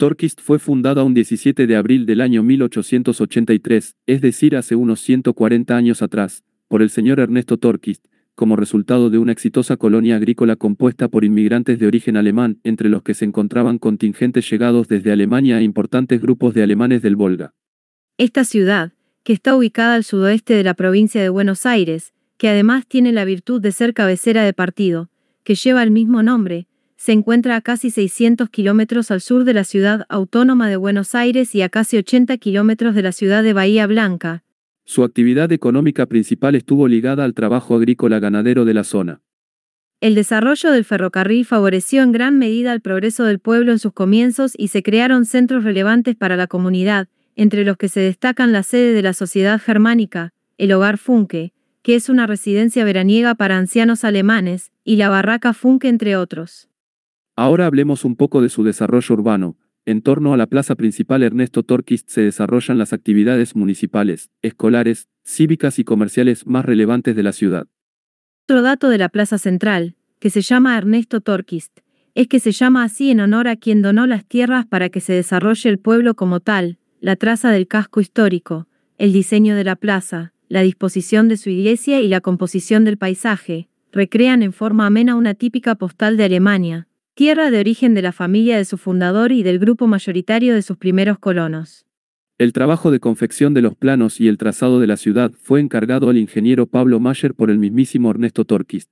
Torquist fue fundada un 17 de abril del año 1883, es decir, hace unos 140 años atrás, por el señor Ernesto Torquist, como resultado de una exitosa colonia agrícola compuesta por inmigrantes de origen alemán, entre los que se encontraban contingentes llegados desde Alemania e importantes grupos de alemanes del Volga. Esta ciudad, que está ubicada al sudoeste de la provincia de Buenos Aires, que además tiene la virtud de ser cabecera de partido, que lleva el mismo nombre, se encuentra a casi 600 kilómetros al sur de la ciudad autónoma de Buenos Aires y a casi 80 kilómetros de la ciudad de Bahía Blanca, su actividad económica principal estuvo ligada al trabajo agrícola ganadero de la zona. El desarrollo del ferrocarril favoreció en gran medida el progreso del pueblo en sus comienzos y se crearon centros relevantes para la comunidad, entre los que se destacan la sede de la Sociedad Germánica, el Hogar Funke, que es una residencia veraniega para ancianos alemanes, y la Barraca Funke entre otros. Ahora hablemos un poco de su desarrollo urbano, en torno a la plaza principal Ernesto Torquist se desarrollan las actividades municipales, escolares, cívicas y comerciales más relevantes de la ciudad. Otro dato de la plaza central, que se llama Ernesto Torquist, es que se llama así en honor a quien donó las tierras para que se desarrolle el pueblo como tal, la traza del casco histórico, el diseño de la plaza, la disposición de su iglesia y la composición del paisaje, recrean en forma amena una típica postal de Alemania, tierra de origen de la familia de su fundador y del grupo mayoritario de sus primeros colonos. El trabajo de confección de los planos y el trazado de la ciudad fue encargado al ingeniero Pablo Mayer por el mismísimo Ernesto Torquist.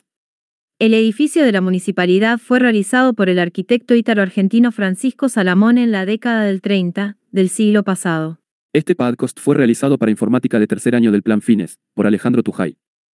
El edificio de la municipalidad fue realizado por el arquitecto ítalo-argentino Francisco Salamón en la década del 30 del siglo pasado. Este podcast fue realizado para informática de tercer año del Plan Fines, por Alejandro Tujay.